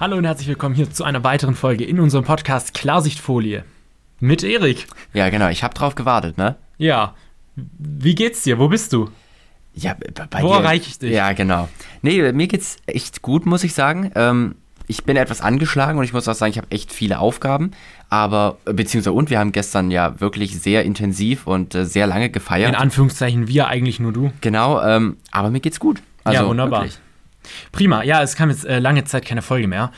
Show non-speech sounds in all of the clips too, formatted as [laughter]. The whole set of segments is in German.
Hallo und herzlich willkommen hier zu einer weiteren Folge in unserem Podcast Klarsichtfolie mit Erik. Ja, genau, ich habe drauf gewartet, ne? Ja. Wie geht's dir? Wo bist du? Ja, bei Wo dir- erreiche ich dich? Ja, genau. Nee, mir geht's echt gut, muss ich sagen. Ähm, ich bin etwas angeschlagen und ich muss auch sagen, ich habe echt viele Aufgaben. Aber, beziehungsweise, und wir haben gestern ja wirklich sehr intensiv und äh, sehr lange gefeiert. In Anführungszeichen wir, eigentlich nur du. genau, ähm, aber mir geht's gut. Also, ja, wunderbar. Wirklich. Prima. Ja, es kam jetzt äh, lange Zeit keine Folge mehr,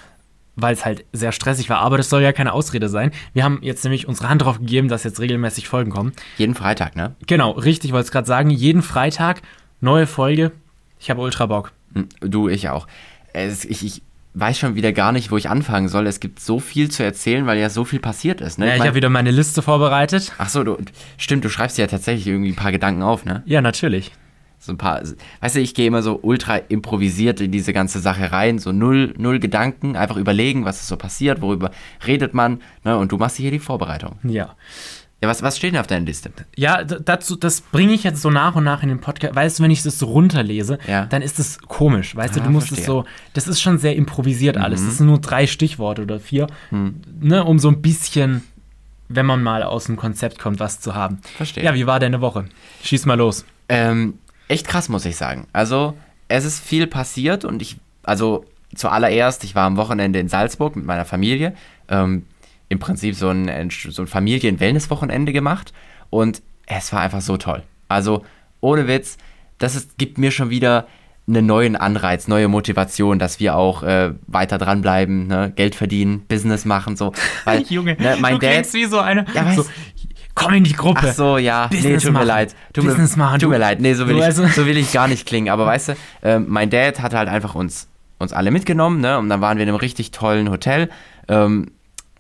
weil es halt sehr stressig war. Aber das soll ja keine Ausrede sein. Wir haben jetzt nämlich unsere Hand drauf gegeben, dass jetzt regelmäßig Folgen kommen. Jeden Freitag, ne? Genau, richtig, wollte es gerade sagen. Jeden Freitag neue Folge. Ich habe ultra Bock. Hm, Du, ich auch. Es, ich, ich weiß schon wieder gar nicht, wo ich anfangen soll. Es gibt so viel zu erzählen, weil ja so viel passiert ist, ne? Ja, ich mein- habe wieder meine Liste vorbereitet. Ach so, du, stimmt, du schreibst dir ja tatsächlich irgendwie ein paar Gedanken auf, ne? Ja, natürlich. So ein paar, weißt du, ich gehe immer so ultra improvisiert in diese ganze Sache rein, so null, null Gedanken, einfach überlegen, was ist so passiert, worüber redet man, ne? Und du machst hier die Vorbereitung. Ja. Ja, was, was steht denn auf deiner Liste? Ja, dazu, das bringe ich jetzt so nach und nach in den Podcast. Weißt du, wenn ich das so runterlese, Ja. dann ist das komisch. Weißt du, Ah, du musst es verstehe. Mhm. so, das ist schon sehr improvisiert alles. Das sind nur drei Stichworte oder vier, ne, um so ein bisschen, wenn man mal aus dem Konzept kommt, was zu haben. Verstehe. Ja, wie war deine Woche? Schieß mal los. Ähm, echt krass, muss ich sagen. Also, es ist viel passiert und ich, also zuallererst, ich war am Wochenende in Salzburg mit meiner Familie. Ähm, Im Prinzip so ein, so ein Familien-Wellness-Wochenende gemacht und es war einfach so toll. Also, ohne Witz, das ist, gibt mir schon wieder einen neuen Anreiz, neue Motivation, dass wir auch äh, weiter dranbleiben, ne? Geld verdienen, Business machen, so. [laughs] Weil, Junge, ne, mein du Dad, wie so eine. Ja, weiß- so, komm in die Gruppe. Ach so, ja. Business nee, tut mir machen. leid. Tut mir, Business machen. Tut mir leid. Nee, so will, ich, also- so will ich gar nicht klingen. Aber weißt du, ähm, mein Dad hat halt einfach uns, uns alle mitgenommen, ne? Und dann waren wir in einem richtig tollen Hotel. Ähm,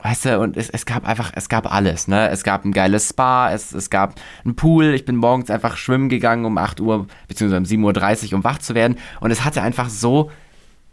weißt du, und es, es gab einfach, es gab alles, ne? Es gab ein geiles Spa, es, es gab einen Pool. Ich bin morgens einfach schwimmen gegangen um 8 Uhr, beziehungsweise um 7.30 Uhr, um wach zu werden. Und es hatte einfach so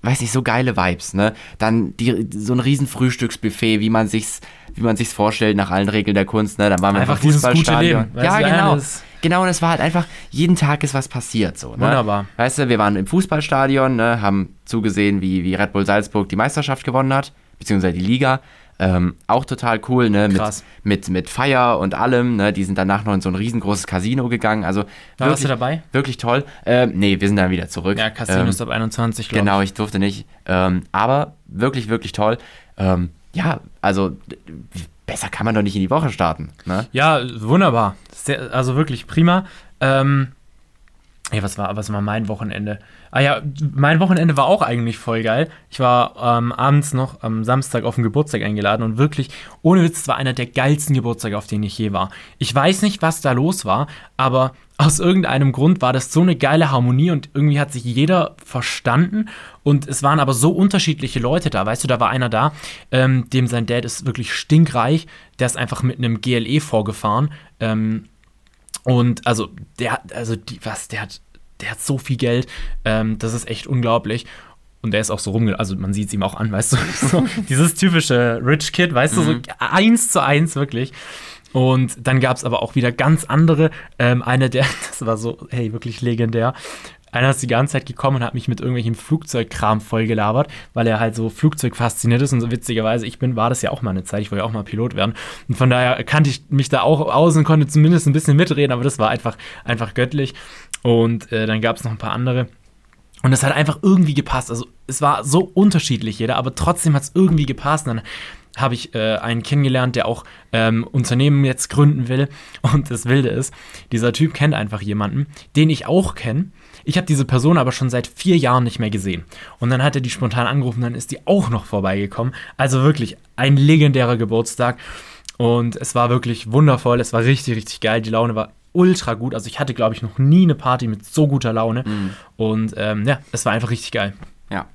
weiß nicht, so geile Vibes, ne? Dann die, so ein riesen Frühstücksbuffet, wie man sich's, wie man sich's vorstellt nach allen Regeln der Kunst, ne? Dann waren wir Einfach im dieses gute Fußballstadion. Leben, Ja, genau. Genau, und es war halt einfach, jeden Tag ist was passiert, so, ne? Wunderbar. Weißt du, wir waren im Fußballstadion, ne? Haben zugesehen, wie, wie Red Bull Salzburg die Meisterschaft gewonnen hat, beziehungsweise die Liga. Ähm, auch total cool, ne? Mit, Krass. mit, mit Feier und allem, ne? Die sind danach noch in so ein riesengroßes Casino gegangen, also du wirklich, dabei? wirklich toll. Ähm, nee, wir sind dann wieder zurück. Ja, Casino Ähm, ist ab 21, glaube Genau, ich durfte nicht. Ähm, aber wirklich, wirklich toll. Ähm, ja, also besser kann man doch nicht in die Woche starten. Ne? Ja, wunderbar. Sehr, also wirklich prima. Ähm, ja, was war, was war mein Wochenende? Ah ja, mein Wochenende war auch eigentlich voll geil. Ich war ähm, abends noch am Samstag auf den Geburtstag eingeladen und wirklich, ohne Witz, war einer der geilsten Geburtstage, auf denen ich je war. Ich weiß nicht, was da los war, aber aus irgendeinem Grund war das so eine geile Harmonie und irgendwie hat sich jeder verstanden und es waren aber so unterschiedliche Leute da. Weißt du, da war einer da, ähm, dem sein Dad ist wirklich stinkreich, der ist einfach mit einem GLE vorgefahren. Ähm, und also der hat, also die, was, der hat, der hat so viel Geld, ähm, das ist echt unglaublich. Und der ist auch so rumge... Also man sieht es ihm auch an, weißt du? [laughs] So, dieses typische Rich Kid, weißt du, so eins zu eins wirklich. Und dann gab es aber auch wieder ganz andere. Ähm, einer der, [laughs] das war so, hey, wirklich legendär. Einer ist die ganze Zeit gekommen und hat mich mit irgendwelchem Flugzeugkram vollgelabert, weil er halt so Flugzeug fasziniert ist. Und so witzigerweise, ich bin, war das ja auch mal eine Zeit, ich wollte ja auch mal Pilot werden. Und von daher kannte ich mich da auch aus und konnte zumindest ein bisschen mitreden, aber das war einfach, einfach göttlich. Und äh, dann gab es noch ein paar andere. Und es hat einfach irgendwie gepasst. Also es war so unterschiedlich jeder, aber trotzdem hat es irgendwie gepasst. Und dann habe ich äh, einen kennengelernt, der auch ähm, Unternehmen jetzt gründen will. [laughs] Und das Wilde ist, dieser Typ kennt einfach jemanden, den ich auch kenne. Ich habe diese Person aber schon seit vier Jahren nicht mehr gesehen. Und dann hat er die spontan angerufen, dann ist die auch noch vorbeigekommen. Also wirklich ein legendärer Geburtstag. Und es war wirklich wundervoll. Es war richtig, richtig geil. Die Laune war ultra gut. Also ich hatte, glaube ich, noch nie eine Party mit so guter Laune. Und ähm, ja, es war einfach richtig geil. Ja.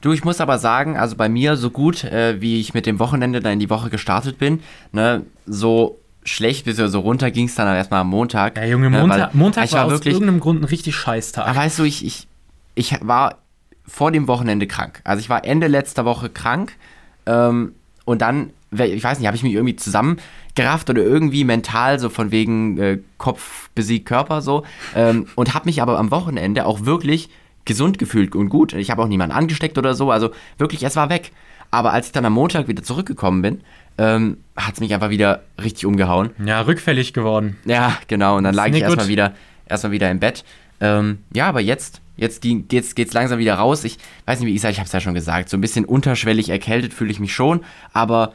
Du, ich muss aber sagen, also bei mir so gut, äh, wie ich mit dem Wochenende dann in die Woche gestartet bin, ne, so schlecht bis so runter ging es dann erstmal am Montag. Ja, Junge, ne, Montag, weil Montag ich war, war aus wirklich, irgendeinem Grund ein richtig scheiß Tag. Aber weißt du, ich, ich, ich war vor dem Wochenende krank. Also ich war Ende letzter Woche krank. Ähm, und dann, ich weiß nicht, habe ich mich irgendwie zusammengerafft oder irgendwie mental, so von wegen äh, Kopf besiegt Körper so. Ähm, und habe mich aber am Wochenende auch wirklich gesund gefühlt und gut. Ich habe auch niemanden angesteckt oder so. Also wirklich, es war weg. Aber als ich dann am Montag wieder zurückgekommen bin, ähm, hat es mich einfach wieder richtig umgehauen. Ja, rückfällig geworden. Ja, genau. Und dann lag ich erstmal wieder, erstmal wieder im Bett. Ähm, ja, aber jetzt, jetzt geht's, geht's langsam wieder raus. Ich weiß nicht, wie ich sage, ich habe es ja schon gesagt. So ein bisschen unterschwellig erkältet fühle ich mich schon, aber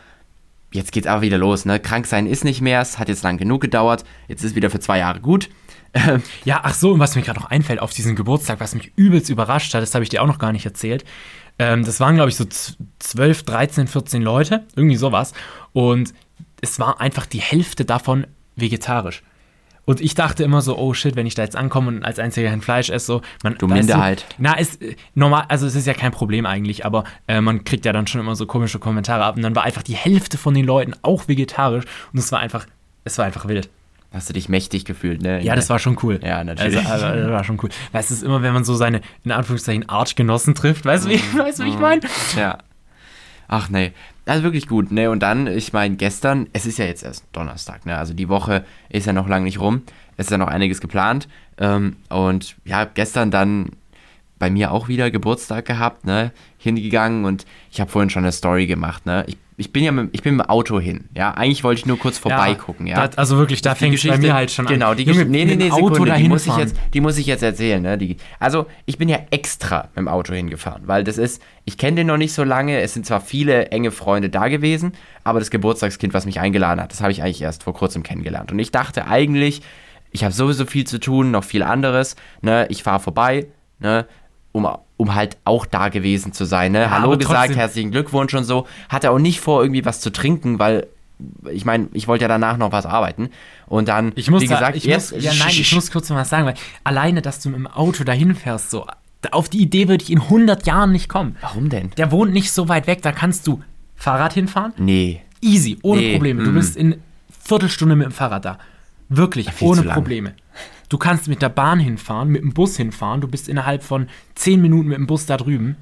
jetzt geht's aber wieder los. Ne? Krank sein ist nicht mehr. Es hat jetzt lang genug gedauert. Jetzt ist wieder für zwei Jahre gut. Ähm, Ja, ach so, und was mir gerade noch einfällt auf diesen Geburtstag, was mich übelst überrascht hat, das habe ich dir auch noch gar nicht erzählt. Ähm, das waren, glaube ich, so z- 12, 13, 14 Leute, irgendwie sowas. Und es war einfach die Hälfte davon vegetarisch. Und ich dachte immer so, oh shit, wenn ich da jetzt ankomme und als einziger kein Fleisch esse, so. Man, Du Minderheit. na, ist normal, also es ist ja kein Problem eigentlich, aber äh, man kriegt ja dann schon immer so komische Kommentare ab. Und dann war einfach die Hälfte von den Leuten auch vegetarisch. Und es war einfach, es war einfach wild. hast du dich mächtig gefühlt, ne? Ja, das war schon cool. Ja, natürlich. Also, [laughs] also, das war schon cool. Weißt du, es ist immer, wenn man so seine, in Anführungszeichen, Arschgenossen trifft, weißt du, wie, Mhm. [laughs] weißt du, wie ich meine? Ja. Ach nee, also wirklich gut. Ne, und dann, ich meine, gestern, es ist ja jetzt erst Donnerstag, ne? Also die Woche ist ja noch lange nicht rum. Es ist ja noch einiges geplant. Ähm, und ja, gestern dann bei mir auch wieder Geburtstag gehabt, ne? Hingegangen und ich habe vorhin schon eine Story gemacht, ne? Ich, ich bin ja mit, ich bin mit dem Auto hin, ja? Eigentlich wollte ich nur kurz vorbeigucken, ja? Das, also wirklich, da Die fängt bei mir halt schon genau, an. die Junge, Geschichte. Nee, nee, nee, Sekunde, die muss, ich jetzt, die muss ich jetzt erzählen. Ne? Die, also, ich bin ja extra mit dem Auto hingefahren, weil das ist, ich kenne den noch nicht so lange. Es sind zwar viele enge Freunde da gewesen, aber das Geburtstagskind, was mich eingeladen hat, das habe ich eigentlich erst vor kurzem kennengelernt. Und ich dachte eigentlich, ich habe sowieso viel zu tun, noch viel anderes. Ne? Ich fahre vorbei, ne? Um, um halt auch da gewesen zu sein. Ne? Hallo aber gesagt, herzlichen Glückwunsch und so. Hatte auch nicht vor, irgendwie was zu trinken, weil ich meine, ich wollte ja danach noch was arbeiten. Und dann, Ich muss, wie da, gesagt, ich erst, muss, ja nein, ich muss kurz noch was sagen, weil alleine, dass du mit dem Auto dahin fährst, so, auf die Idee würde ich in 100 Jahren nicht kommen. Warum denn? Der wohnt nicht so weit weg, da kannst du Fahrrad hinfahren, Nee. easy, ohne Nee, Probleme. Du mm. bist in Viertelstunde mit dem Fahrrad da. Wirklich, ohne. Probleme. Du kannst mit der Bahn hinfahren, mit dem Bus hinfahren, du bist innerhalb von 10 Minuten mit dem Bus da drüben.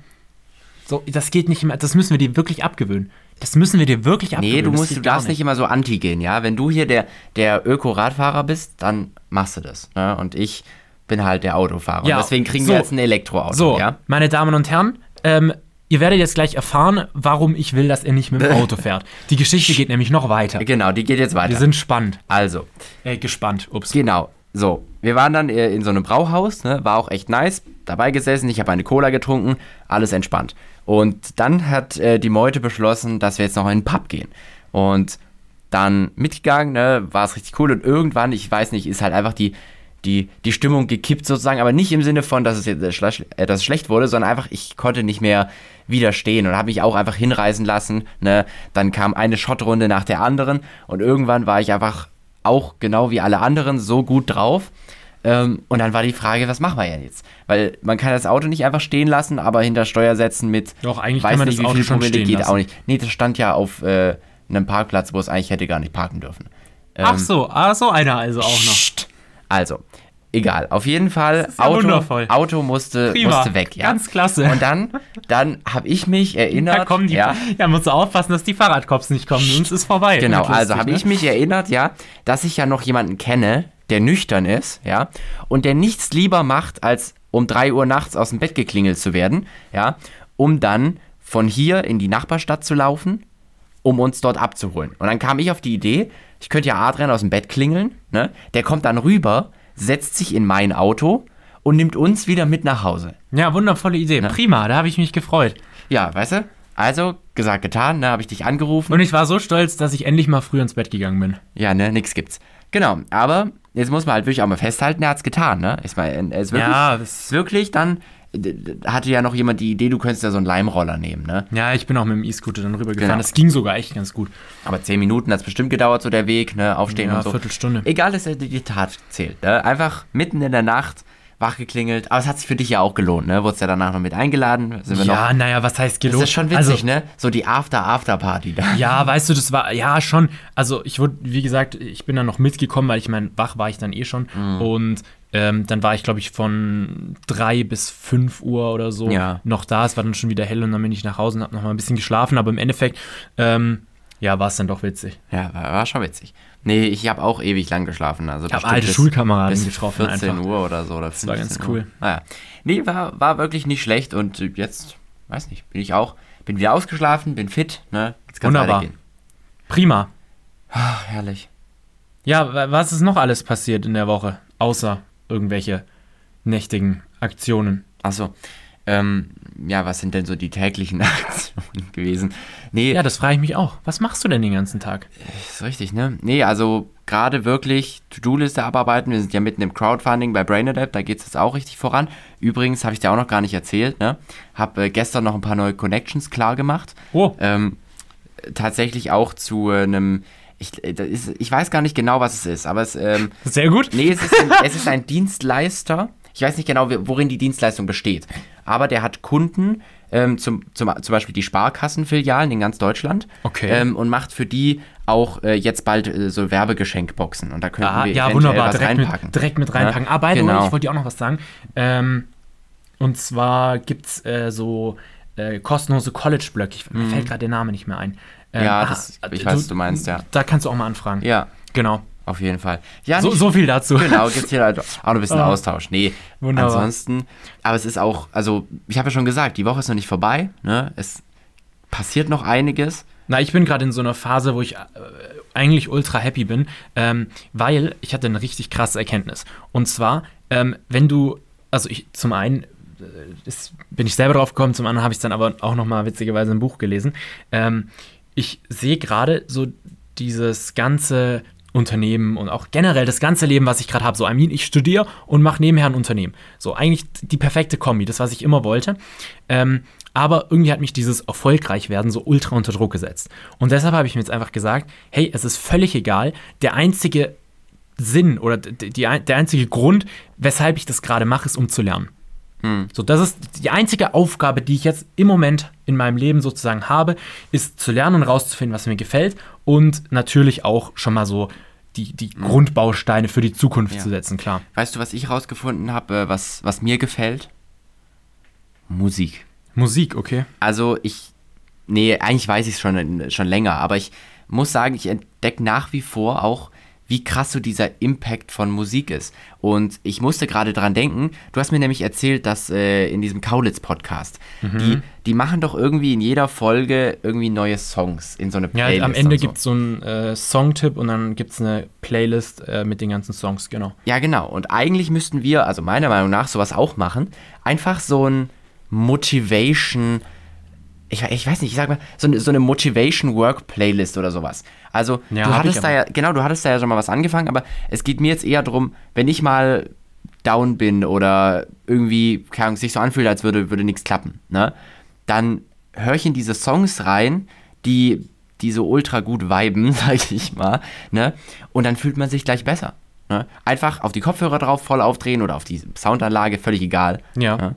So, das geht nicht mehr, das müssen wir dir wirklich abgewöhnen. Das müssen wir dir wirklich abgewöhnen. Nee, du musst, du darfst nicht immer so anti gehen, ja. Wenn du hier der, der Öko-Radfahrer bist, dann machst du das. Ne? Und ich bin halt der Autofahrer. Ja, und deswegen kriegen so. wir jetzt ein Elektroauto, So, ja. meine Damen und Herren, ähm, ihr werdet jetzt gleich erfahren, warum ich will, dass er nicht mit dem [laughs] Auto fährt. Die Geschichte geht nämlich noch weiter. Genau, die geht jetzt weiter. Wir sind spannend. also, Äh, gespannt. Ups. Genau. So, wir waren dann äh, in so einem Brauhaus, ne? war auch echt nice, dabei gesessen, ich habe eine Cola getrunken, alles entspannt. Und dann hat äh, die Meute beschlossen, dass wir jetzt noch in den Pub gehen. Und dann mitgegangen, ne, war es richtig cool und irgendwann, ich weiß nicht, ist halt einfach die, die, die Stimmung gekippt sozusagen, aber nicht im Sinne von, dass es jetzt äh, äh, dass es schlecht wurde, sondern einfach, ich konnte nicht mehr widerstehen und habe mich auch einfach hinreißen lassen. Ne? Dann kam eine Schottrunde nach der anderen und irgendwann war ich einfach auch genau wie alle anderen so gut drauf. Ähm, und dann war die Frage, was machen wir denn jetzt? Weil man kann das Auto nicht einfach stehen lassen, aber hinter Steuer setzen mit Doch, eigentlich weiß kann man nicht, das wie Auto viel Promille geht lassen. auch nicht. Nee, das stand ja auf äh, einem Parkplatz, wo es eigentlich hätte gar nicht parken dürfen. Ähm, Ach so, ah, so einer also auch noch. Also, egal. Auf jeden Fall, ja Auto, wundervoll. Auto musste, Prima. musste weg. Ja. Ganz klasse. Und dann, dann habe ich mich erinnert. da kommen die. ja, Ja, musst du aufpassen, dass die Fahrradcops nicht kommen, sonst ist vorbei. Genau, lustig, also habe ne? ich mich erinnert, ja, dass ich ja noch jemanden kenne, der nüchtern ist, ja, und der nichts lieber macht, als um 3 Uhr nachts aus dem Bett geklingelt zu werden, ja, um dann von hier in die Nachbarstadt zu laufen, um uns dort abzuholen. Und dann kam ich auf die Idee, ich könnte ja Adrian aus dem Bett klingeln, ne? Der kommt dann rüber, setzt sich in mein Auto und nimmt uns wieder mit nach Hause. Ja, wundervolle Idee. Prima, da habe ich mich gefreut. Ja, weißt du? Also, gesagt, getan, ne, habe ich dich angerufen. Und ich war so stolz, dass ich endlich mal früh ins Bett gegangen bin. Ja, ne, nix gibt's. Genau, aber jetzt muss man halt wirklich auch mal festhalten, er hat's getan, ne? Ich meine, ist wirklich, Ja, wirklich dann hatte ja noch jemand die Idee, du könntest ja so einen Leimroller nehmen, ne? Ja, ich bin auch mit dem E-Scooter dann rübergefahren. Genau. Das ging sogar echt ganz gut. Aber zehn Minuten hat's bestimmt gedauert, so der Weg, ne? Aufstehen Ja, und so. Viertelstunde. Egal, dass er die Tat zählt, ne? Einfach mitten in der Nacht wach geklingelt. Aber es hat sich für dich ja auch gelohnt, ne? Wurdest ja danach noch mit eingeladen. Ja, naja, was heißt Das gelobt? ist schon witzig, also, ne? So die After-After-Party da. Ja, weißt du, das war, ja, schon. Also, ich wurde, wie gesagt, ich bin dann noch mitgekommen, weil ich meine, wach war ich dann eh schon. Mhm. Und ähm, dann war ich, glaube ich, von drei bis fünf Uhr oder so Ja. noch da. Es war dann schon wieder hell und dann bin ich nach Hause und habe noch mal ein bisschen geschlafen. Aber im Endeffekt, ähm, ja, war es dann doch witzig. Ja, war, war schon witzig. Nee, ich habe auch ewig lang geschlafen. Also Ich habe alte bis- Schulkameraden bis getroffen 14 einfach. Uhr oder so. Oder Das war 15 ganz cool. Naja. Nee, war, war wirklich nicht schlecht und jetzt, weiß nicht, bin ich auch, bin wieder ausgeschlafen, bin fit, ne? Wunderbar. Prima. Ach, herrlich. Ja, wa- was ist noch alles passiert in der Woche, außer irgendwelche nächtigen Aktionen? Achso. Ähm, ja, was sind denn so die täglichen [laughs] Aktionen gewesen? Nee, Ja, das frage ich mich auch. Was machst du denn den ganzen Tag? ist richtig, ne? Nee, also gerade wirklich To-Do-Liste abarbeiten. Wir sind ja mitten im Crowdfunding bei Brainadapt, da geht es jetzt auch richtig voran. Übrigens habe ich dir auch noch gar nicht erzählt, ne? Hab äh, gestern noch ein paar neue Connections klar gemacht. Oh, Ähm, tatsächlich auch zu einem, äh, das ist, ich weiß gar nicht genau, was es ist, aber es, ähm, [laughs] sehr gut. nee, es ist, ein, es ist ein Dienstleister. Ich weiß nicht genau, worin die Dienstleistung besteht, aber der hat Kunden, ähm, zum, zum, zum Beispiel die Sparkassenfilialen in ganz Deutschland Okay. ähm, und macht für die auch äh, jetzt bald äh, so Werbegeschenkboxen und da könnten Ah, wir ja, wunderbar. was Direkt reinpacken. mit, direkt mit reinpacken. Ja, Ah, by the way, genau. ich wollte dir auch noch was sagen. Ähm, und zwar gibt es äh, so äh, kostenlose College-Blöcke. Ich- Mir fällt gerade der Name nicht mehr ein. Ähm. Ja, ah, das- ich weiß, was du meinst, ja. Da kannst du auch mal anfragen. Ja, Genau. auf jeden Fall. Ja, So, nicht- so viel dazu. Genau, gibt es hier halt auch noch ein bisschen Ah. Austausch. Nee, Wunderbar. ansonsten, aber es ist auch, also ich habe ja schon gesagt, die Woche ist noch nicht vorbei, ne? Es passiert noch einiges. Na, ich bin gerade in so einer Phase, wo ich äh, eigentlich ultra happy bin, ähm, weil ich hatte eine richtig krasse Erkenntnis. Und zwar, ähm, wenn du, also ich zum einen äh, das bin ich selber drauf gekommen, zum anderen habe ich es dann aber auch noch mal witzigerweise im Buch gelesen. Ähm, ich sehe gerade so dieses ganze Unternehmen und auch generell das ganze Leben, was ich gerade habe. So, I mean, ich studiere und mache nebenher ein Unternehmen. So, eigentlich die perfekte Kombi, das, was ich immer wollte. Ähm, aber irgendwie hat mich dieses erfolgreich werden so ultra unter Druck gesetzt. Und deshalb habe ich mir jetzt einfach gesagt, hey, es ist völlig egal. Der einzige Sinn oder die, der einzige Grund, weshalb ich das gerade mache, ist, um zu lernen. So, das ist die einzige Aufgabe, die ich jetzt im Moment in meinem Leben sozusagen habe, ist zu lernen und rauszufinden, was mir gefällt und natürlich auch schon mal so die, die Grundbausteine für die Zukunft Ja. zu setzen, klar. Weißt du, was ich rausgefunden habe, äh, was, was mir gefällt? Musik. Musik, okay. Also ich, nee, eigentlich weiß ich es schon, schon länger, aber ich muss sagen, ich entdecke nach wie vor auch, wie krass so dieser Impact von Musik ist. Und ich musste gerade dran denken, du hast mir nämlich erzählt, dass äh, in diesem Kaulitz-Podcast, Mhm. die, die machen doch irgendwie in jeder Folge irgendwie neue Songs in so eine Ja, Playlist. am Ende so. gibt es so einen äh, Songtipp und dann gibt es eine Playlist äh, mit den ganzen Songs, genau. Ja, genau. Und eigentlich müssten wir, also meiner Meinung nach, sowas auch machen. Einfach so ein Motivation, ich, ich weiß nicht, ich sag mal, so eine, so eine Motivation Work Playlist oder sowas. Also, Ja, du hattest da ja, genau, du hattest da ja schon mal was angefangen, aber es geht mir jetzt eher darum, wenn ich mal down bin oder irgendwie, keine Ahnung, sich so anfühlt, als würde, würde nichts klappen, ne? Dann höre ich in diese Songs rein, die, die so ultra gut viben, [laughs] sag ich mal, ne? Und dann fühlt man sich gleich besser. Ne? Einfach auf die Kopfhörer drauf voll aufdrehen oder auf die Soundanlage, völlig egal. Ja. Ne?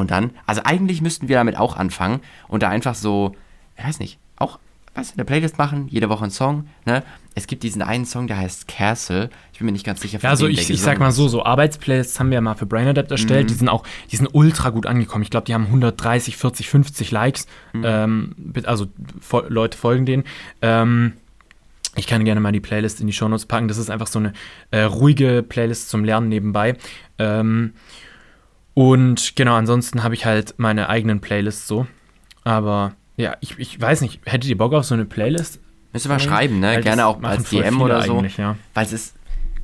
Und dann, also eigentlich müssten wir damit auch anfangen und da einfach so, ich weiß nicht, auch was eine Playlist machen, jede Woche einen Song. Ne? Es gibt diesen einen Song, der heißt Castle. Ich bin mir nicht ganz sicher, von Ja, also der ich, ich sag mal so, so Arbeitsplaylists haben wir ja mal für Brain Adapt erstellt. Die sind auch, die sind ultra gut angekommen. Ich glaube, die haben 130, 40, 50 Likes. Ähm, mit- also Leute folgen denen. Ähm, ich kann gerne mal die Playlist in die Shownotes packen. Das ist einfach so eine äh, ruhige Playlist zum Lernen nebenbei. Ähm, und genau, ansonsten habe ich halt meine eigenen Playlists so. Aber ja, ich, ich weiß nicht, hättet ihr Bock auf so eine Playlist? Müsst ihr mal schreiben, ne? Weil Gerne auch als DM oder so. ja. Weil es ist,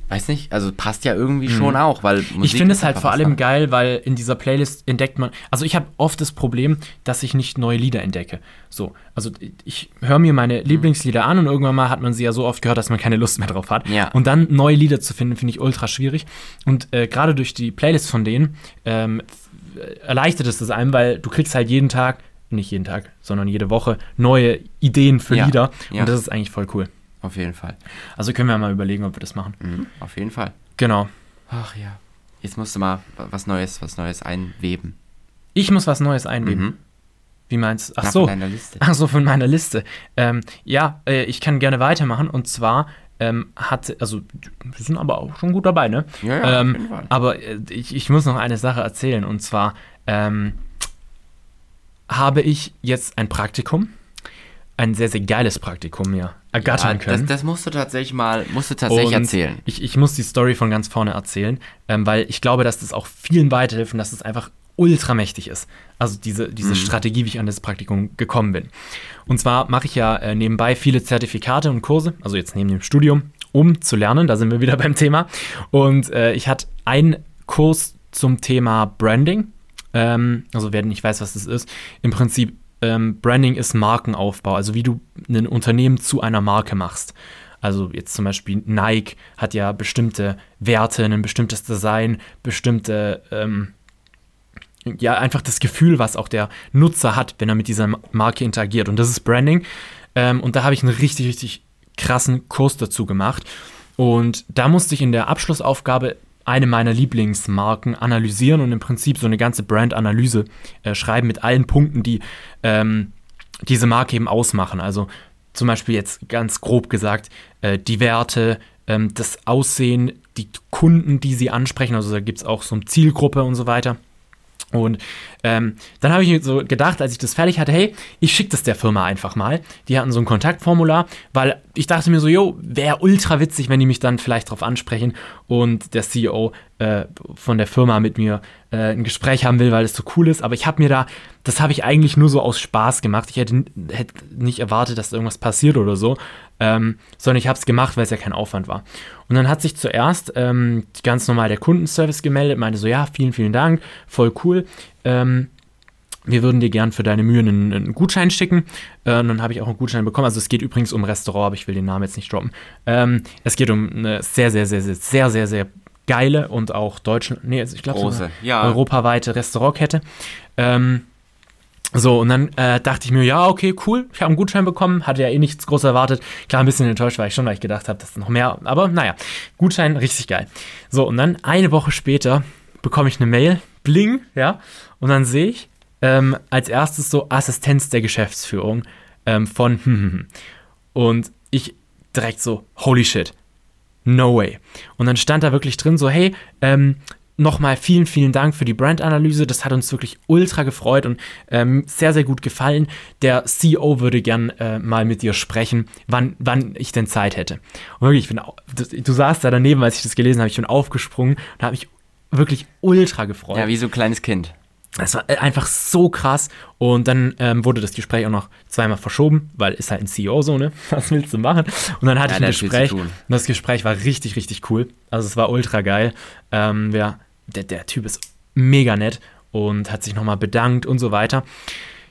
weiß nicht, also passt ja irgendwie schon auch, weil Musik ich finde es halt vor allem anderes. geil, weil in dieser Playlist entdeckt man. Also ich habe oft das Problem, dass ich nicht neue Lieder entdecke. So, also ich höre mir meine Mhm. Lieblingslieder an und irgendwann mal hat man sie ja so oft gehört, dass man keine Lust mehr drauf hat. Ja. Und dann neue Lieder zu finden, finde ich ultra schwierig. Und äh, gerade durch die Playlist von denen ähm, erleichtert es das einem, weil du kriegst halt jeden Tag, nicht jeden Tag, sondern jede Woche neue Ideen für Ja, Lieder. ja. Und das ist eigentlich voll cool. Auf jeden Fall. Also können wir mal überlegen, ob wir das machen. Mhm, auf jeden Fall. Genau. Ach ja. Jetzt musst du mal was Neues, was Neues einweben. Ich muss was Neues einweben. Mhm. Wie meinst du? Ach Na, so. von deiner Liste. Ach so, von meiner Liste. Ähm, ja, äh, ich kann gerne weitermachen. Und zwar ähm, hat, also, wir sind aber auch schon gut dabei, ne? Ja, ja, auf ähm, jeden Fall. Aber äh, ich, ich muss noch eine Sache erzählen. Und zwar ähm, habe ich jetzt ein Praktikum. Ein sehr, sehr geiles Praktikum, ja. Ergattern Ja, können. das, das musst du tatsächlich mal, musst du tatsächlich Und erzählen. Ich, ich muss die Story von ganz vorne erzählen, ähm, weil ich glaube, dass das auch vielen weiterhilft und dass es einfach ultramächtig ist. Also diese, diese Strategie, wie ich an das Praktikum gekommen bin. Und zwar mache ich ja äh, nebenbei viele Zertifikate und Kurse, also jetzt neben dem Studium, um zu lernen. Da sind wir wieder [laughs] beim Thema. Und äh, ich hatte einen Kurs zum Thema Branding. Ähm, also wer nicht weiß, was das ist, im Prinzip ähm, Branding ist Markenaufbau, also wie du ein Unternehmen zu einer Marke machst. Also jetzt zum Beispiel Nike hat ja bestimmte Werte, ein bestimmtes Design, bestimmte, ähm, ja, einfach das Gefühl, was auch der Nutzer hat, wenn er mit dieser Marke interagiert. Und das ist Branding. Ähm, und da habe ich einen richtig, richtig krassen Kurs dazu gemacht. Und da musste ich in der Abschlussaufgabe eine meiner Lieblingsmarken analysieren und im Prinzip so eine ganze Brand-Analyse äh, schreiben mit allen Punkten, die ähm, diese Marke eben ausmachen. Also zum Beispiel jetzt ganz grob gesagt, äh, die Werte, ähm, das Aussehen, die Kunden, die sie ansprechen. Also da gibt es auch so eine Zielgruppe und so weiter. Und ähm, dann habe ich mir so gedacht, als ich das fertig hatte, hey, ich schicke das der Firma einfach mal. Die hatten so ein Kontaktformular, weil ich dachte mir so, jo, wäre ultra witzig, wenn die mich dann vielleicht drauf ansprechen und der CEO äh, von der Firma mit mir äh, ein Gespräch haben will, weil es so cool ist. Aber ich habe mir da, das habe ich eigentlich nur so aus Spaß gemacht. Ich hätte, hätte nicht erwartet, dass irgendwas passiert oder so, ähm, sondern ich habe es gemacht, weil es ja kein Aufwand war. Und dann hat sich zuerst ähm, ganz normal der Kundenservice gemeldet, meinte so, ja, vielen, vielen Dank, voll cool. Ähm, wir würden dir gern für deine Mühe einen, einen Gutschein schicken. Äh, und dann habe ich auch einen Gutschein bekommen. Also es geht übrigens um Restaurant, aber ich will den Namen jetzt nicht droppen. Ähm, es geht um eine sehr, sehr, sehr, sehr, sehr, sehr, sehr geile und auch deutsche, nee, also ich glaube ja. europaweite Restaurantkette. Ähm, so, und dann äh, dachte ich mir, ja, okay, cool, ich habe einen Gutschein bekommen, hatte ja eh nichts groß erwartet. Klar, ein bisschen enttäuscht war ich schon, weil ich gedacht habe, das ist noch mehr, aber naja, Gutschein, richtig geil. So, und dann eine Woche später bekomme ich eine Mail, bling, ja, und dann sehe ich ähm, als erstes so Assistenz der Geschäftsführung ähm, von und ich direkt so, holy shit, no way. Und dann stand da wirklich drin so, hey, ähm, nochmal vielen, vielen Dank für die Brandanalyse. Das hat uns wirklich ultra gefreut und ähm, sehr, sehr gut gefallen. Der CEO würde gern äh, mal mit dir sprechen, wann, wann ich denn Zeit hätte. Und wirklich, ich bin, du, saßt da daneben, als ich das gelesen habe, ich bin aufgesprungen und habe mich wirklich ultra gefreut. Ja, wie so ein kleines Kind. Das war äh, einfach so krass. Und dann ähm, wurde das Gespräch auch noch zweimal verschoben, weil ist halt ein CEO so, ne? [laughs] Was willst du machen? Und dann hatte Ja, ich ein Gespräch. Und das Gespräch war richtig, richtig cool. Also es war ultra geil. Ähm, wer, der, der Typ ist mega nett und hat sich nochmal bedankt und so weiter.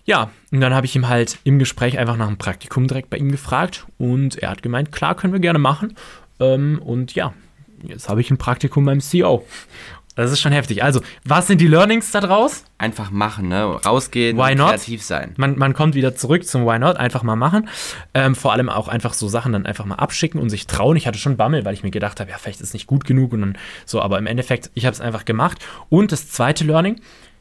Ja, und dann habe ich ihm halt im Gespräch einfach nach einem Praktikum direkt bei ihm gefragt und er hat gemeint, klar, können wir gerne machen. Ähm, und ja, jetzt habe ich ein Praktikum beim CEO. Das ist schon heftig. Also, was sind die Learnings da draus? Einfach machen, ne? Rausgehen, Why not? kreativ sein. Man, man kommt wieder zurück zum Why Not, einfach mal machen. Ähm, vor allem auch einfach so Sachen dann einfach mal abschicken und sich trauen. Ich hatte schon Bammel, weil ich mir gedacht habe, ja, vielleicht ist es nicht gut genug und dann so, aber im Endeffekt, ich habe es einfach gemacht. Und das zweite Learning,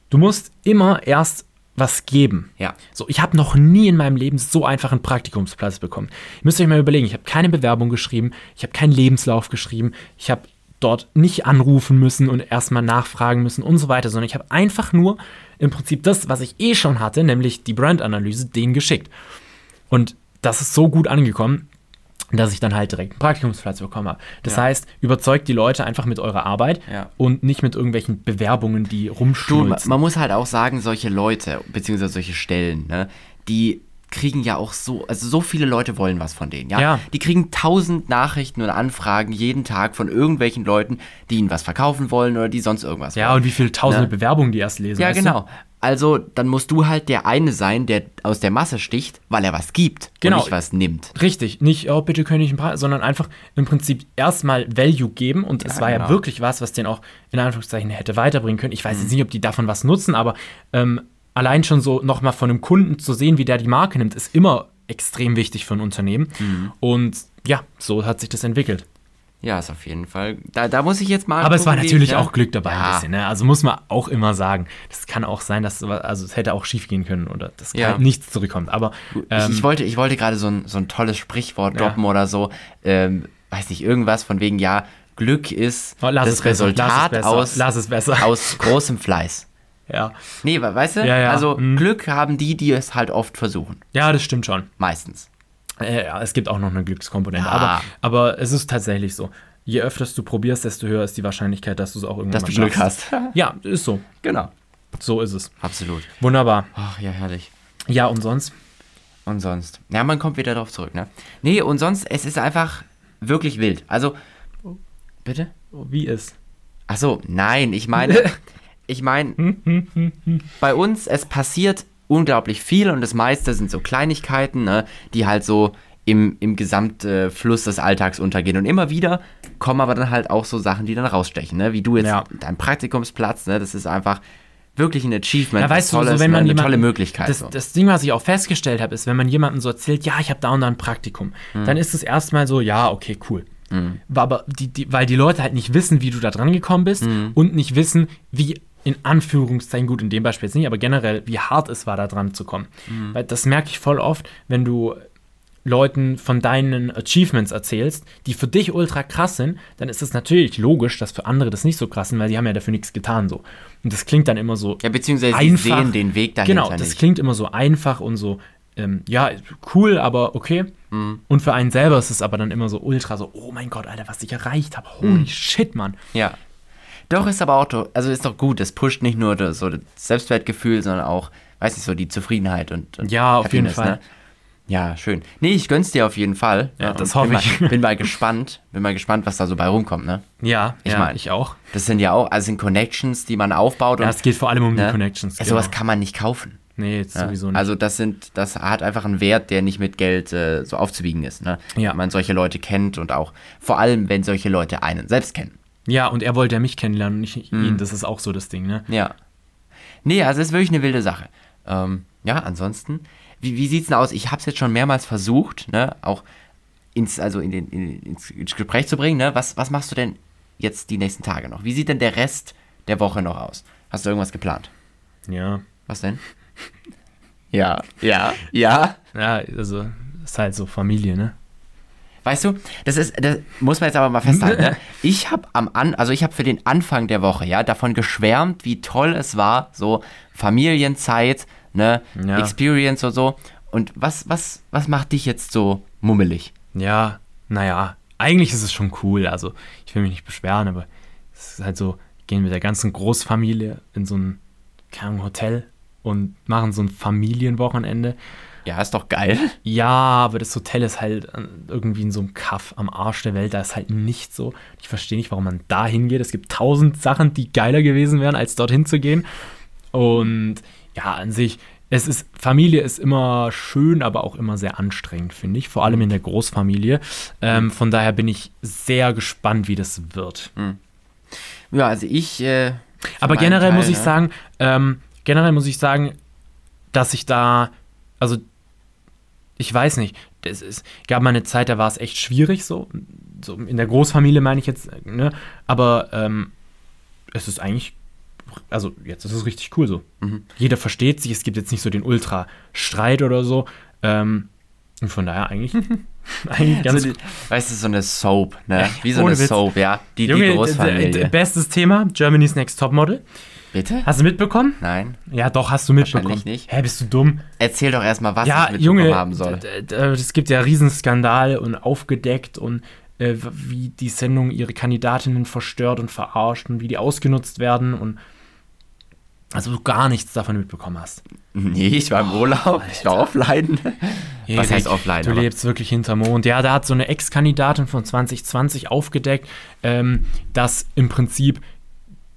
du musst immer erst was geben. Ja. So, ich habe noch nie in meinem Leben so einfach einen Praktikumsplatz bekommen. Ihr müsst euch mal überlegen, ich habe keine Bewerbung geschrieben, ich habe keinen Lebenslauf geschrieben, ich habe dort nicht anrufen müssen und erstmal nachfragen müssen und so weiter, sondern ich habe einfach nur im Prinzip das, was ich eh schon hatte, nämlich die Brandanalyse, denen geschickt. Und das ist so gut angekommen, dass ich dann halt direkt einen Praktikumsplatz bekommen habe. Das Ja. heißt, überzeugt die Leute einfach mit eurer Arbeit Ja. und nicht mit irgendwelchen Bewerbungen, die rumschnulzen. man muss halt auch sagen, solche Leute, beziehungsweise solche Stellen, ne, die kriegen ja auch so, also so viele Leute wollen was von denen, ja? Ja. Die kriegen tausend Nachrichten und Anfragen jeden Tag von irgendwelchen Leuten, die ihnen was verkaufen wollen oder die sonst irgendwas ja, wollen. und wie viele tausende Ne? Bewerbungen die erst lesen. Ja, weißt du? genau. Also, dann musst du halt der eine sein, der aus der Masse sticht, weil er was gibt Genau. und nicht was nimmt. Richtig, nicht, oh, bitte könnte ich ein paar, sondern einfach im Prinzip erstmal Value geben und es Ja, war ja genau. wirklich was, was den auch in Anführungszeichen hätte weiterbringen können. Ich weiß Mhm. jetzt nicht, ob die davon was nutzen, aber ähm, allein schon so nochmal von einem Kunden zu sehen, wie der die Marke nimmt, ist immer extrem wichtig für ein Unternehmen. Mhm. Und ja, so hat sich das entwickelt. Ja, ist auf jeden Fall. Da, da muss ich jetzt mal. Aber es war gucken, natürlich ja. auch Glück dabei ein Ja. bisschen. Ne? Also muss man auch immer sagen. Das kann auch sein, dass also es hätte auch schief gehen können oder dass Ja. halt nichts zurückkommt. Aber ähm, ich, ich wollte, ich wollte gerade so ein, so ein tolles Sprichwort droppen oder so. Ähm, weiß nicht, irgendwas von wegen, ja, Glück ist oh, lass das es besser, Resultat besser, aus, aus großem Fleiß. Ja. Nee, we- weißt du? Ja, ja. Also Mhm. Glück haben die, die es halt oft versuchen. ja, das stimmt schon. Meistens. Äh, ja, es gibt auch noch eine Glückskomponente. Ja. Aber, aber es ist tatsächlich so. Je öfter du probierst, desto höher ist die Wahrscheinlichkeit, dass du es auch irgendwann Dass du Glück hast. [laughs] Ja, ist so. genau. So ist es. Absolut. Wunderbar. Ach, ja, herrlich. Ja, und sonst? Und sonst. Ja, man kommt wieder darauf zurück, ne? Nee, und sonst, es ist einfach wirklich wild. Also, bitte? Wie ist? Ach so, nein, ich meine, [laughs] ich meine, bei uns, es passiert unglaublich viel und das meiste sind so Kleinigkeiten, ne, die halt so im, im Gesamtfluss des Alltags untergehen. Und immer wieder kommen aber dann halt auch so Sachen, die dann rausstechen, ne? Wie du jetzt, Ja. dein Praktikumsplatz, ne? Das ist einfach wirklich ein Achievement. Ja, weißt du, so, wenn ne, man eine jemanden, tolle Möglichkeit. Das, so. das Ding, was ich auch festgestellt habe, ist, wenn man jemandem so erzählt, ja, ich habe da und da ein Praktikum, Hm. dann ist es erstmal so, ja, okay, cool. War Aber die, die, weil die Leute halt nicht wissen, wie du da dran gekommen bist Hm. und nicht wissen, wie in Anführungszeichen, gut, in dem Beispiel jetzt nicht, aber generell, wie hart es war, da dran zu kommen. Hm. Weil das merke ich voll oft, wenn du Leuten von deinen Achievements erzählst, die für dich ultra krass sind, dann ist es natürlich logisch, dass für andere das nicht so krass sind, weil die haben ja dafür nichts getan so. Und das klingt dann immer so ja, beziehungsweise sie einfach- sehen den Weg dahinter Genau, das nicht. klingt immer so einfach und so, ähm, ja, cool, aber okay. Mhm. Und für einen selber ist es aber dann immer so ultra so, oh mein Gott, Alter, was ich erreicht habe. Holy Mhm. shit, Mann. Ja. Doch, ist aber auch, also ist doch gut. Das pusht nicht nur das, so das Selbstwertgefühl, sondern auch, weiß nicht, so die Zufriedenheit und, und Ja, auf jeden Happiness, Fall. Ne? Ja, schön. Nee, ich gönn's dir auf jeden Fall. Ja, das bin hoffe mal, ich. Bin mal gespannt, bin mal gespannt, was da so bei rumkommt, ne? Ja, Ich ja, mein- ich auch. Das sind ja auch, also sind Connections, die man aufbaut Ja, und es geht vor allem um ne? die Connections. Also sowas kann man nicht kaufen. Nee, jetzt Ja? sowieso nicht. Also das sind, das hat einfach einen Wert, der nicht mit Geld äh, so aufzuwiegen ist, ne? Ja. Wenn man solche Leute kennt und auch, vor allem, wenn solche Leute einen selbst kennen. Ja, und er wollte ja mich kennenlernen und nicht Mhm. ihn. Das ist auch so das Ding, ne? Ja. Nee, also es ist wirklich eine wilde Sache. Ähm, ja, ansonsten, wie, wie sieht's denn aus? Ich habe es jetzt schon mehrmals versucht, ne, auch ins, also in den, in, ins Gespräch zu bringen, ne? Was, was machst du denn jetzt die nächsten Tage noch? Wie sieht denn der Rest der Woche noch aus? Hast du irgendwas geplant? Ja. Was denn? [laughs] Ja, ja, ja. Ja, also, ist halt so Familie, ne? Weißt du, das ist, das muss man jetzt aber mal festhalten. Ne? [laughs] Ich habe am An, also ich habe für den Anfang der Woche ja davon geschwärmt, wie toll es war, so Familienzeit, ne, Ja. Experience und so. Und was, was, was macht dich jetzt so mummelig? Ja, naja, eigentlich ist es schon cool. Also, ich will mich nicht beschweren, aber es ist halt so, gehen mit der ganzen Großfamilie in so ein Hotel und machen so ein Familienwochenende. Ja, ist doch geil. Ja, aber das Hotel ist halt äh, irgendwie in so einem Kaff am Arsch der Welt. Da ist halt nicht so. Ich verstehe nicht, warum man da hingeht. Es gibt tausend Sachen, die geiler gewesen wären, als dorthin zu gehen. Und ja, an sich, es ist, Familie ist immer schön, aber auch immer sehr anstrengend, finde ich. Vor allem in der Großfamilie. Ähm, von daher bin ich sehr gespannt, wie das wird. Ja, also ich. Äh, Aber generell Teil, muss ich ne? sagen, ähm, generell muss ich sagen, dass ich da, also ich weiß nicht, es gab mal eine Zeit, da war es echt schwierig, so, so in der Großfamilie meine ich jetzt, ne? Aber ähm, es ist eigentlich, also jetzt ist es richtig cool so. Mhm. Jeder versteht sich, es gibt jetzt nicht so den Ultra-Streit oder so. Ähm, und von daher eigentlich, [laughs] eigentlich ganz so die, weißt du, so eine Soap, ne? Wie so Ohne eine Witz. Soap, ja. Die, die Junge, d- d- Großfamilie. bestes Thema, Germany's Next Topmodel. Bitte? Hast du mitbekommen? Nein. Ja, doch, hast du mitbekommen. Wahrscheinlich nicht. Hä, bist du dumm? Erzähl doch erstmal, was ja, ich mitbekommen Junge, haben soll. es gibt ja Riesenskandal und aufgedeckt und äh, wie die Sendung ihre Kandidatinnen verstört und verarscht und wie die ausgenutzt werden und also du gar nichts davon mitbekommen hast. Nee, ich war im Urlaub, ich war offline. [laughs] Was heißt Erik, offline? Du aber- lebst wirklich hinterm Mond. Ja, da hat so eine Ex-Kandidatin von 2020 aufgedeckt, ähm, dass im Prinzip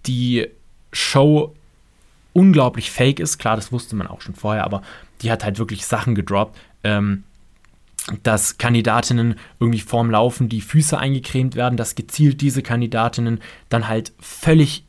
die Show unglaublich fake ist. Klar, das wusste man auch schon vorher, aber die hat halt wirklich Sachen gedroppt. Ähm, dass Kandidatinnen irgendwie vorm Laufen die Füße eingecremt werden, dass gezielt diese Kandidatinnen dann halt völlig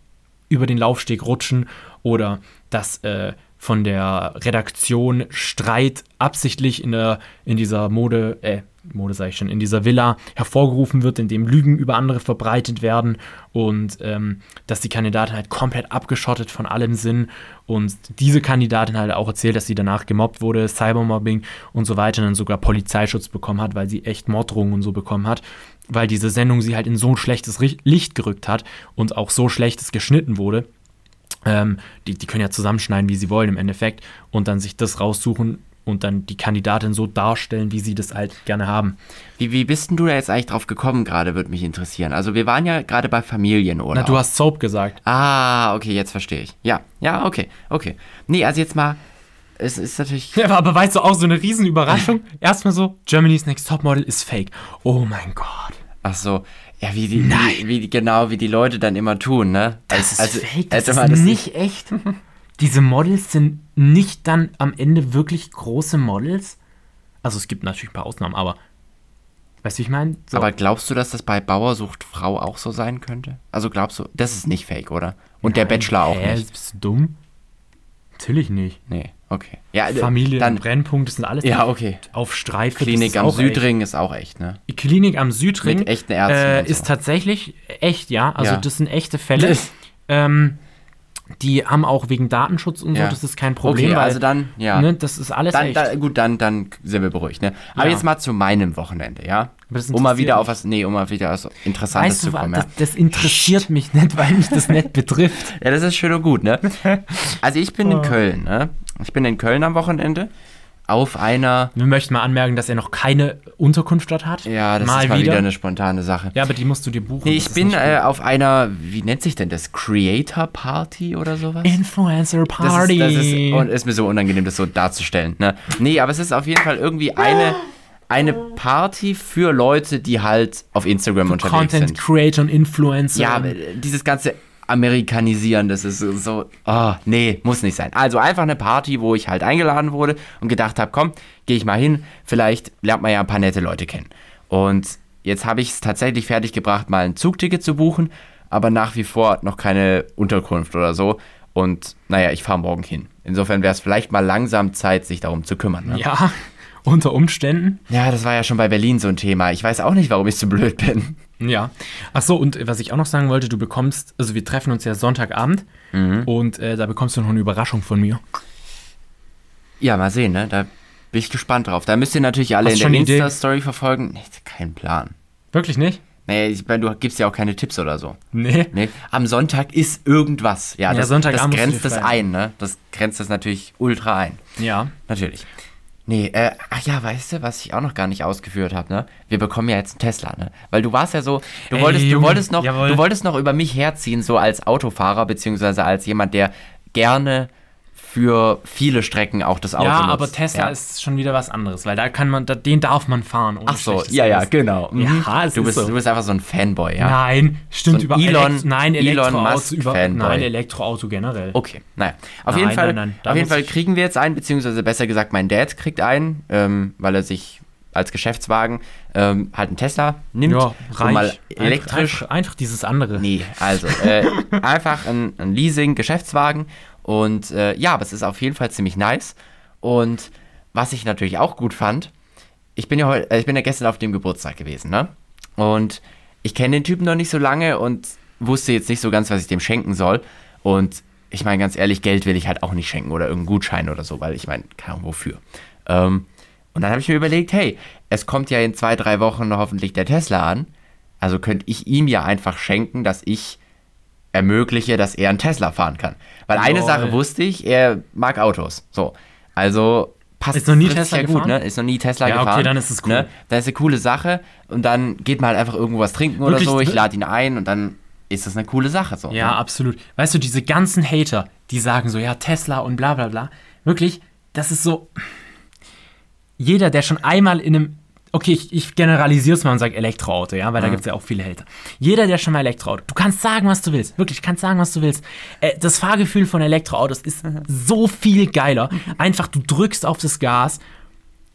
über den Laufsteg rutschen oder dass äh, von der Redaktion Streit absichtlich in, der, in dieser Mode, äh, Mode sag ich schon, in dieser Villa hervorgerufen wird, in dem Lügen über andere verbreitet werden und ähm, dass die Kandidatin halt komplett abgeschottet von allem sind und diese Kandidatin halt auch erzählt, dass sie danach gemobbt wurde, Cybermobbing und so weiter und dann sogar Polizeischutz bekommen hat, weil sie echt Morddrohungen und so bekommen hat, weil diese Sendung sie halt in so ein schlechtes Licht gerückt hat und auch so schlechtes geschnitten wurde. Ähm, die, die können ja zusammenschneiden, wie sie wollen im Endeffekt und dann sich das raussuchen, und dann die Kandidatin so darstellen, wie sie das halt gerne haben. Wie, wie bist denn du da jetzt eigentlich drauf gekommen gerade, würde mich interessieren. Also wir waren ja gerade bei Familienurlaub. Na, du hast Soap gesagt. Ah, okay, jetzt verstehe ich. Ja, ja, okay, okay. Nee, also jetzt mal, es ist natürlich... [laughs] Ja, aber weißt du, auch so eine Riesenüberraschung. [laughs] Erstmal so, Germany's Next Topmodel ist fake. Oh mein Gott. Ach so, ja, wie die, wie, wie genau, wie die Leute dann immer tun, ne? Das ist Also- fake, als das ist das nicht echt. Diese Models sind nicht dann am Ende wirklich große Models. Also es gibt natürlich ein paar Ausnahmen, aber weißt du, wie ich meine? So, Aber glaubst du, dass das bei Bauer sucht Frau auch so sein könnte? Also glaubst du, das ist nicht fake, oder? Und der Bachelor auch hä, nicht? Bist du dumm? Natürlich nicht. Nee, okay. Ja, äh, Familie, dann, Brennpunkt, das sind alles ja, okay. auf Streife. das Klinik ist am Südring ist auch echt, ne? Echt. Klinik am Südring Mit echten Ärzten äh, und so. ist tatsächlich echt, ja. Also Ja. das sind echte Fälle. Ähm, die haben auch wegen Datenschutz und Ja. so, das ist kein Problem. Okay, weil, also dann, ja. Ne, das ist alles Dann, echt. da, gut, dann, dann sind wir beruhigt, ne? Aber Ja. jetzt mal zu meinem Wochenende, ja? Das Um mal wieder auf was, nee, um mal wieder was Interessantes Weißt zu was, kommen, das, ja. das interessiert mich nicht, weil mich das nicht betrifft. Ja, das ist schön und gut, ne? [laughs] Also ich bin in Köln, ne? Ich bin in Köln am Wochenende auf einer, Wir möchten mal anmerken, dass er noch keine Unterkunft dort hat. ja, das ist mal wieder eine spontane Sache. ja, aber die musst du dir buchen. Nee, das ich bin äh, auf einer, wie nennt sich denn das? Creator Party oder sowas? Influencer Das Party. ist, das ist, und ist mir so unangenehm, das so darzustellen. Ne? Nee, aber es ist auf jeden Fall irgendwie eine, eine Party für Leute, die halt auf Instagram unterwegs Content sind. Creator und Influencer. Ja, dieses ganze Amerikanisieren, das ist so, oh, nee, muss nicht sein. Also einfach eine Party, wo ich halt eingeladen wurde und gedacht habe, komm, gehe ich mal hin, vielleicht lernt man ja ein paar nette Leute kennen. Und jetzt habe ich es tatsächlich fertiggebracht, mal ein Zugticket zu buchen, aber nach wie vor noch keine Unterkunft oder so. Und naja, ich fahre morgen hin. Insofern wäre es vielleicht mal langsam Zeit, sich darum zu kümmern. Ne? ja, [laughs] unter Umständen. ja, das war ja schon bei Berlin so ein Thema. Ich weiß auch nicht, warum ich so blöd bin. Ja. Ach so, und was ich auch noch sagen wollte, du bekommst, also wir treffen uns ja Sonntagabend Mhm. und äh, da bekommst du noch eine Überraschung von mir. Ja, mal sehen, ne? Da bin ich gespannt drauf. Da müsst ihr natürlich alle Hast in der? Insta-Story verfolgen. Nee, kein Plan. Wirklich nicht? Nee, ich meine, du gibst ja auch keine Tipps oder so. Nee. Nee, am Sonntag ist irgendwas. Ja, Ja, das, Sonntagabend das grenzt das ein, ne? Das grenzt das natürlich ultra ein. Ja. Natürlich. Nee, äh, ach ja, weißt du, was ich auch noch gar nicht ausgeführt habe, ne? Wir bekommen ja jetzt einen Tesla, ne? Weil du warst ja so, du Ey, wolltest, du Junge, wolltest noch, jawohl. du wolltest noch über mich herziehen, so als Autofahrer, beziehungsweise als jemand, der gerne für viele Strecken auch das Auto ja, nutzt. aber Tesla ja. ist schon wieder was anderes, weil da kann man, da, den darf man fahren. ohne Ach so, ja, ja, genau. Mhm. Ja, du ist bist, so. du bist einfach so ein Fanboy, ja. Nein, stimmt So über Elon- Elekt- nein, Elon Elektroauto Musk über Fanboy. nein, Elektroauto generell. Okay, naja. Auf Nein, jeden Fall, nein, nein, auf jeden Fall kriegen wir jetzt einen, beziehungsweise besser gesagt, mein Dad kriegt einen, ähm, weil er sich als Geschäftswagen ähm, halt einen Tesla nimmt. Ja, reich. mal elektrisch. Einfach, einfach dieses andere. Nee, also äh, [laughs] einfach ein, ein Leasing-Geschäftswagen. Und äh, ja, aber es ist auf jeden Fall ziemlich nice. Und was ich natürlich auch gut fand, ich bin ja heute, äh, ich bin ja gestern auf dem Geburtstag gewesen, ne? Und ich kenne den Typen noch nicht so lange und wusste jetzt nicht so ganz, was ich dem schenken soll. Und ich meine, ganz ehrlich, Geld will ich halt auch nicht schenken oder irgendeinen Gutschein oder so, weil ich meine, keine Ahnung wofür. Ähm, und dann habe ich mir überlegt, hey, es kommt ja in zwei, drei Wochen hoffentlich der Tesla an. Also könnte ich ihm ja einfach schenken, dass ich ermögliche, dass er einen Tesla fahren kann. Weil eine Lol. Sache wusste ich, er mag Autos. So. Also passt Ist noch nie Tesla ja gut, ne? Ist noch nie Tesla Ja, okay, gefahren. dann ist es cool. Ne? Dann ist eine coole Sache und dann geht man halt einfach irgendwo was trinken oder Wirklich, so. Ich ne? lade ihn ein und dann ist das eine coole Sache. So, Ja, ne? absolut. Weißt du, diese ganzen Hater, die sagen so, ja, Tesla und bla bla bla. Wirklich, das ist so. Jeder, der schon einmal in einem. Okay, ich, ich generalisiere es mal und sage Elektroauto, ja, weil da gibt es ja auch viele Hater. Jeder, der schon mal Elektroauto, du kannst sagen, was du willst. Wirklich, du kannst sagen, was du willst. Äh, das Fahrgefühl von Elektroautos ist so viel geiler. Einfach, du drückst auf das Gas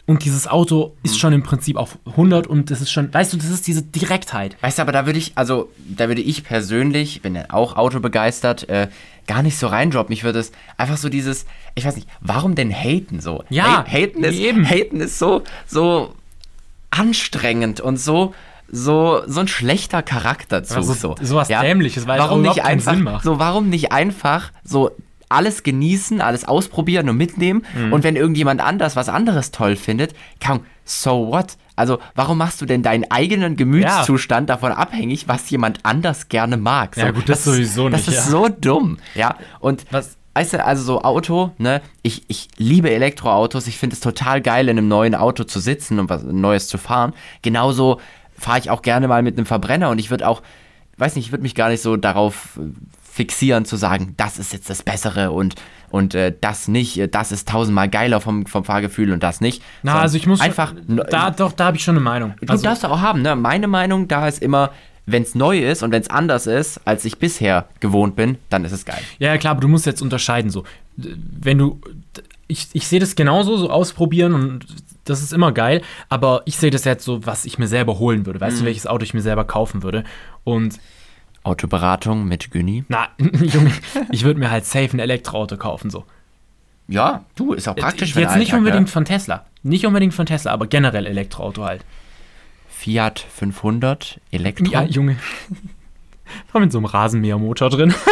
und dieses Auto ist schon im Prinzip auf 100 und das ist schon, weißt du, das ist diese Direktheit. Weißt du, aber da würde ich, also, da würde ich persönlich, bin ja auch autobegeistert, äh, gar nicht so reindroppen. Ich würde es einfach so dieses, ich weiß nicht, warum denn haten so? Ja, Ha- haten ist, eben. haten ist so, so anstrengend und so, so, so ein schlechter Charakterzug. Also so. sowas Dämliches, weil warum nicht einfach, Sinn macht. so, warum nicht einfach so alles genießen, alles ausprobieren und mitnehmen Mhm. und wenn irgendjemand anders was anderes toll findet, kaum, so what? Also, warum machst du denn deinen eigenen Gemütszustand davon abhängig, was jemand anders gerne mag? So, Ja, gut, das ist- sowieso Das nicht, ist ja. so dumm, ja. Und Was? Weißt du, also so Auto, ne? Ich, ich liebe Elektroautos. Ich finde es total geil, in einem neuen Auto zu sitzen und was Neues zu fahren. Genauso fahre ich auch gerne mal mit einem Verbrenner und ich würde auch, weiß nicht, ich würde mich gar nicht so darauf äh, fixieren zu sagen, das ist jetzt das Bessere und, und äh, das nicht, äh, das ist tausendmal geiler vom, vom Fahrgefühl und das nicht. Na, Sondern also ich muss einfach. schon, da doch, da habe ich schon eine Meinung. Du Also, darfst du auch haben, ne? Meine Meinung da ist immer, wenn es neu ist und wenn es anders ist, als ich bisher gewohnt bin, dann ist es geil. ja, ja, klar, aber du musst jetzt unterscheiden so. Wenn du ich, ich sehe das genauso, so ausprobieren und das ist immer geil, aber ich sehe das jetzt so, was ich mir selber holen würde. Mhm. Weißt du, welches Auto ich mir selber kaufen würde? Und Autoberatung mit Günni. na, [laughs] Junge, ich würde mir halt safe ein Elektroauto kaufen so. Ja, du, ist auch praktisch den Jetzt nicht Alltag, unbedingt Ne? von Tesla. Nicht unbedingt von Tesla, aber generell Elektroauto halt. Fiat 500 Elektro. Ja, Junge. [laughs] War mit so einem Rasenmähermotor drin. [laughs]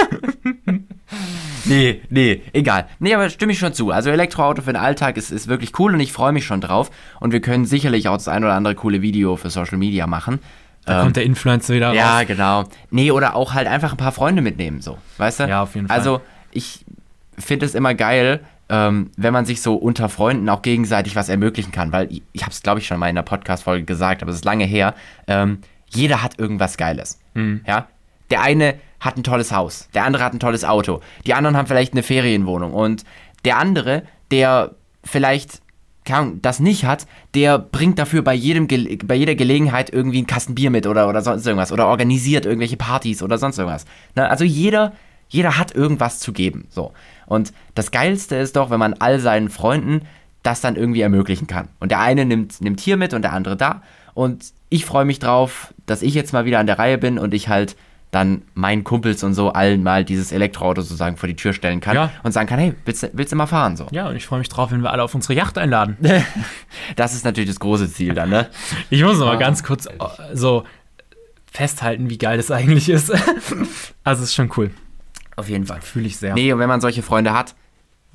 Nee, nee, egal. Nee, aber stimme ich schon zu. Also Elektroauto für den Alltag ist, ist wirklich cool und ich freue mich schon drauf. Und wir können sicherlich auch das ein oder andere coole Video für Social Media machen. Da kommt der Influencer wieder Ähm, Ja, raus. genau. Nee, oder auch halt einfach ein paar Freunde mitnehmen, so. Weißt du? Ja, auf jeden Fall. Also, ich finde es immer geil, ähm, wenn man sich so unter Freunden auch gegenseitig was ermöglichen kann, weil ich, ich habe es, glaube ich, schon mal in der Podcast-Folge gesagt, aber es ist lange her. Ähm, jeder hat irgendwas Geiles. Mhm. Ja? Der eine hat ein tolles Haus, der andere hat ein tolles Auto, die anderen haben vielleicht eine Ferienwohnung und der andere, der vielleicht das nicht hat, der bringt dafür bei, jedem Ge bei jeder Gelegenheit irgendwie einen Kasten Bier mit oder, oder sonst irgendwas oder organisiert irgendwelche Partys oder sonst irgendwas. Ne? Also jeder, jeder hat irgendwas zu geben. So. Und das Geilste ist doch, wenn man all seinen Freunden das dann irgendwie ermöglichen kann. Und der eine nimmt, nimmt hier mit und der andere da. Und ich freue mich drauf, dass ich jetzt mal wieder an der Reihe bin und ich halt dann meinen Kumpels und so allen mal dieses Elektroauto sozusagen vor die Tür stellen kann Ja. und sagen kann, hey, willst, du- willst du mal fahren? So. Ja, und ich freue mich drauf, wenn wir alle auf unsere Yacht einladen. [laughs] Das ist natürlich das große Ziel dann, ne? Ich muss noch mal Ah. ganz kurz äh, so festhalten, wie geil das eigentlich ist. [laughs] also, es ist schon cool. Auf jeden Fall. Fühle ich sehr. Nee, und wenn man solche Freunde hat,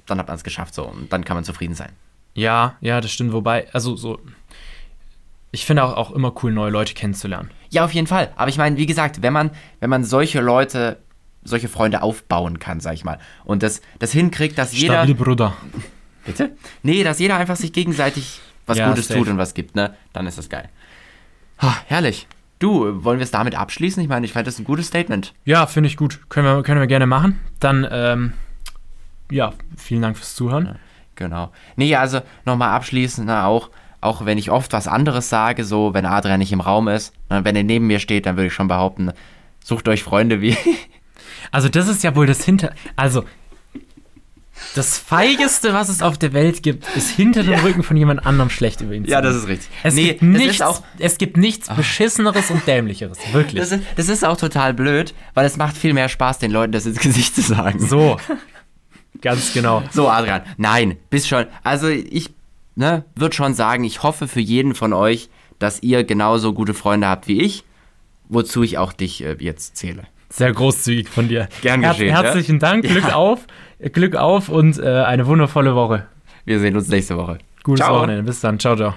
dann hat man es geschafft so und dann kann man zufrieden sein. Ja, ja, das stimmt. Wobei, also so. Ich finde auch, auch immer cool, neue Leute kennenzulernen. Ja, auf jeden Fall. Aber ich meine, wie gesagt, wenn man, wenn man solche Leute, solche Freunde aufbauen kann, sag ich mal, und das, das hinkriegt, dass jeder. Stabil, Bruder. Bitte? Nee, dass jeder einfach sich gegenseitig was Ja, Gutes safe. tut und was gibt, ne? Dann ist das geil. Ha, herrlich. Du, wollen wir es damit abschließen? Ich meine, ich fand das ein gutes Statement. Ja, finde ich gut. Können wir, können wir gerne machen. Dann, ähm, ja, vielen Dank fürs Zuhören. Genau. Nee, also nochmal abschließend, na, auch, auch wenn ich oft was anderes sage, so wenn Adrian nicht im Raum ist, na, wenn er neben mir steht, dann würde ich schon behaupten, sucht euch Freunde wie. [laughs] Also, das ist ja wohl das Hinter. Also, das Feigeste, was es auf der Welt gibt, ist hinter dem Rücken von jemand anderem schlecht über ihn zu reden. ist richtig. Es, gibt das nichts, ist auch. es gibt nichts Beschisseneres und Dämlicheres. [laughs] Wirklich. Das ist, das ist auch total blöd, weil es macht viel mehr Spaß, den Leuten das ins Gesicht zu sagen. so. Ganz genau. So, Adrian, nein, bist schon. Also ich ne, würde schon sagen, ich hoffe für jeden von euch, dass ihr genauso gute Freunde habt wie ich, wozu ich auch dich äh, jetzt zähle. Sehr großzügig von dir. Gern geschehen, ja? Herzlichen Dank, Glück Ja. auf, Glück auf und äh, eine wundervolle Woche. Wir sehen uns nächste Woche. Gutes Ciao. Wochenende. Bis dann. Ciao, ciao.